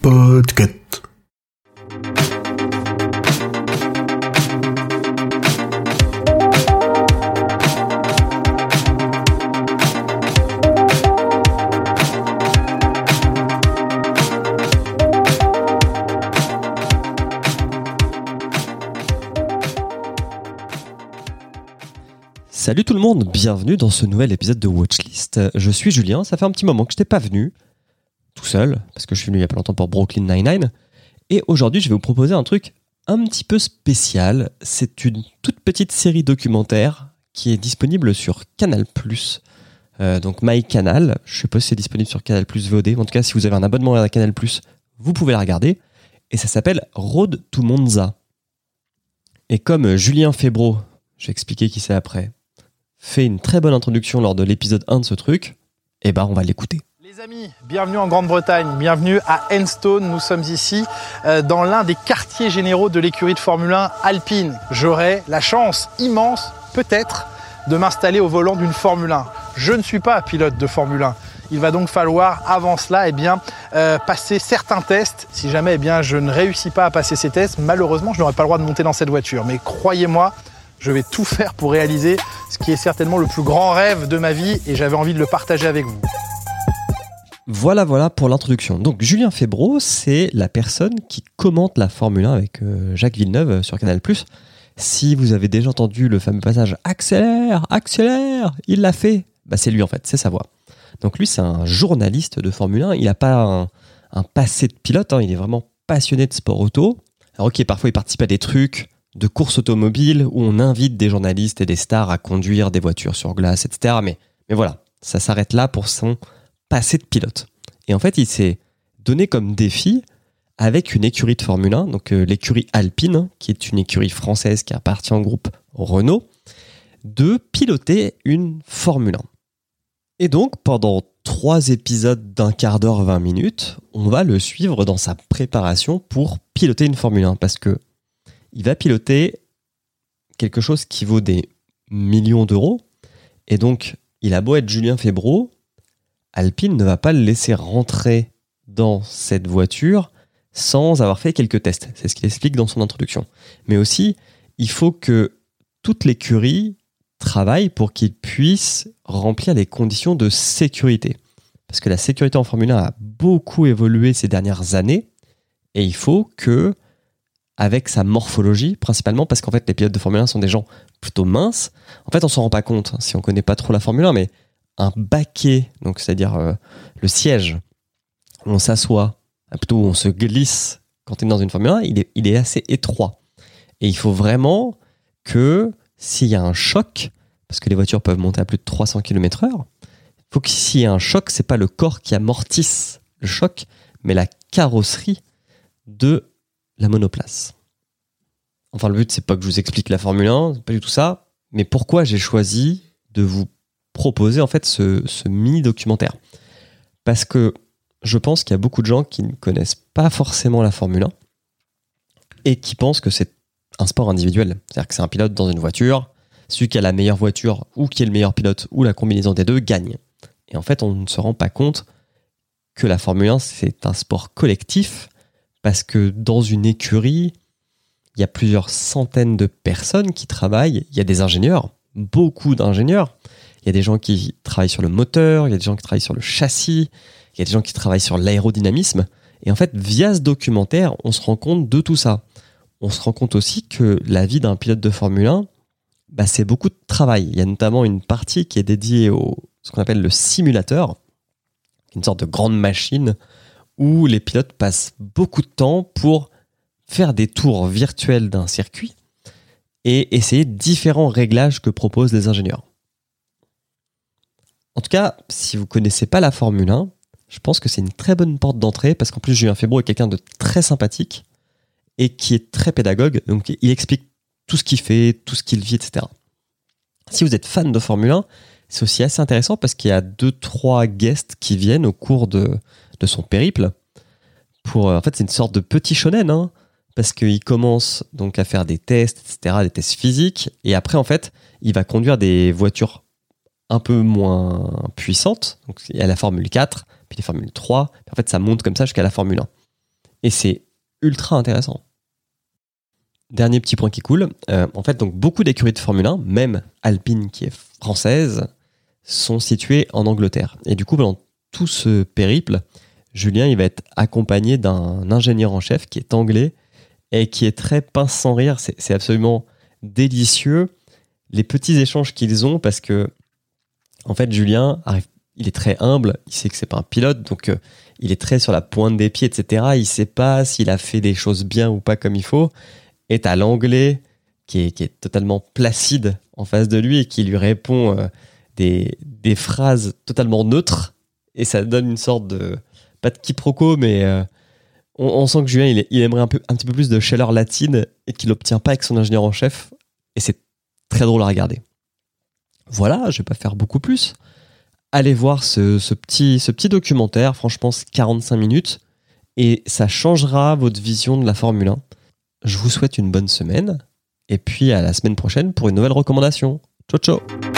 Podcast. Salut tout le monde, bienvenue dans ce nouvel épisode de Watchlist. Je suis Julien, ça fait un petit moment que je n'étais pas venu, tout seul, parce que je suis venu il y a pas longtemps pour Brooklyn Nine-Nine. Et aujourd'hui, je vais vous proposer un truc un petit peu spécial. C'est une toute petite série documentaire qui est disponible sur Canal+. Euh, donc MyCanal, je sais pas si c'est disponible sur Canal+, VOD, mais en tout cas, si vous avez un abonnement à Canal+, vous pouvez la regarder. Et ça s'appelle Road to Monza. Et comme Julien Febro, je vais expliquer qui c'est après, fait une très bonne introduction lors de l'épisode 1 de ce truc, eh ben on va l'écouter. Amis, bienvenue en Grande-Bretagne, bienvenue à Enstone. Nous sommes ici euh, dans l'un des quartiers généraux de l'écurie de Formule 1 alpine. J'aurai la chance immense, peut-être, de m'installer au volant d'une Formule 1. Je ne suis pas pilote de Formule 1. Il va donc falloir, avant cela, eh bien, euh, passer certains tests. Si jamais eh bien, je ne réussis pas à passer ces tests, malheureusement, je n'aurai pas le droit de monter dans cette voiture. Mais croyez-moi, je vais tout faire pour réaliser ce qui est certainement le plus grand rêve de ma vie et j'avais envie de le partager avec vous. Voilà, voilà pour l'introduction. Donc Julien Febro, c'est la personne qui commente la Formule 1 avec euh, Jacques Villeneuve euh, sur Canal+. Si vous avez déjà entendu le fameux passage « Accélère, accélère !» Il l'a fait. Bah, c'est lui en fait, c'est sa voix. Donc lui, c'est un journaliste de Formule 1. Il n'a pas un, passé de pilote, hein. il est vraiment passionné de sport auto. Alors ok, parfois il participe à des trucs de courses automobiles où on invite des journalistes et des stars à conduire des voitures sur glace, etc. Mais, mais voilà, ça s'arrête là pour son passé de pilote. Et en fait, il s'est donné comme défi avec une écurie de Formule 1, donc euh, l'écurie Alpine, qui est une écurie française qui appartient au groupe Renault, de piloter une Formule 1. Et donc, pendant trois épisodes d'un quart d'heure, 20 minutes, on va le suivre dans sa préparation pour piloter une Formule 1. Parce que il va piloter quelque chose qui vaut des millions d'euros. Et donc, il a beau être Julien Febro, Alpine ne va pas le laisser rentrer dans cette voiture sans avoir fait quelques tests. C'est ce qu'il explique dans son introduction. Mais aussi, il faut que toute l'écurie travaille pour qu'il puisse remplir les conditions de sécurité. Parce que la sécurité en Formule 1 a beaucoup évolué ces dernières années et il faut que avec sa morphologie, principalement parce qu'en fait, les pilotes de Formule 1 sont des gens plutôt minces. En fait, on s'en rend pas compte hein, si on connaît pas trop la Formule 1, mais un baquet, donc c'est-à-dire euh, le siège où on s'assoit, euh, plutôt où on se glisse quand on est dans une Formule 1, il est, il est assez étroit. Et il faut vraiment que s'il y a un choc, parce que les voitures peuvent monter à plus de 300 km/h, il faut que s'il y a un choc, c'est pas le corps qui amortisse le choc, mais la carrosserie de la monoplace. Enfin, le but, c'est pas que je vous explique la Formule 1, pas du tout ça, mais pourquoi j'ai choisi de vous proposer en fait ce, mini-documentaire. Parce que je pense qu'il y a beaucoup de gens qui ne connaissent pas forcément la Formule 1 et qui pensent que c'est un sport individuel. C'est-à-dire que c'est un pilote dans une voiture, celui qui a la meilleure voiture ou qui est le meilleur pilote ou la combinaison des deux gagne. Et en fait, on ne se rend pas compte que la Formule 1, c'est un sport collectif parce que dans une écurie, il y a plusieurs centaines de personnes qui travaillent. Il y a des ingénieurs, beaucoup d'ingénieurs. Il y a des gens qui travaillent sur le moteur, il y a des gens qui travaillent sur le châssis, il y a des gens qui travaillent sur l'aérodynamisme. Et en fait, via ce documentaire, on se rend compte de tout ça. On se rend compte aussi que la vie d'un pilote de Formule 1, bah, c'est beaucoup de travail. Il y a notamment une partie qui est dédiée au ce qu'on appelle le simulateur, une sorte de grande machine où les pilotes passent beaucoup de temps pour faire des tours virtuels d'un circuit et essayer différents réglages que proposent les ingénieurs. En tout cas, si vous connaissez pas la Formule 1, je pense que c'est une très bonne porte d'entrée parce qu'en plus Julien Febro est quelqu'un de très sympathique et qui est très pédagogue, donc il explique tout ce qu'il fait, tout ce qu'il vit, etc. Si vous êtes fan de Formule 1, c'est aussi assez intéressant parce qu'il y a deux, trois guests qui viennent au cours de, de son périple. Pour, euh, en fait, c'est une sorte de petit shonen, hein, parce qu'il commence donc à faire des tests, etc., des tests physiques, et après, en fait, il va conduire des voitures un peu moins puissantes. Donc, il y a la Formule 4, puis les Formule 3. En fait, ça monte comme ça jusqu'à la Formule 1. Et c'est ultra intéressant. Dernier petit point qui coule. Euh, en fait, donc beaucoup d'écuries de Formule 1, même Alpine qui est française, sont situées en Angleterre. Et du coup, pendant tout ce périple, Julien, il va être accompagné d'un ingénieur en chef qui est anglais et qui est très pince sans rire. C'est absolument délicieux les petits échanges qu'ils ont parce que, en fait, Julien il est très humble, il sait que c'est pas un pilote, donc euh, il est très sur la pointe des pieds, etc. Il sait pas s'il a fait des choses bien ou pas comme il faut. Et t'as l'anglais qui est, totalement placide en face de lui et qui lui répond euh, des, phrases totalement neutres. Et ça donne une sorte de, pas de quiproquo, mais euh, on, sent que Julien, il, aimerait un, peu, petit peu plus de chaleur latine et qu'il l'obtient pas avec son ingénieur en chef. Et c'est très drôle à regarder. Voilà, je vais pas faire beaucoup plus. Allez voir ce, petit, ce petit documentaire, franchement, c'est 45 minutes et ça changera votre vision de la Formule 1. Je vous souhaite une bonne semaine et puis à la semaine prochaine pour une nouvelle recommandation. Ciao ciao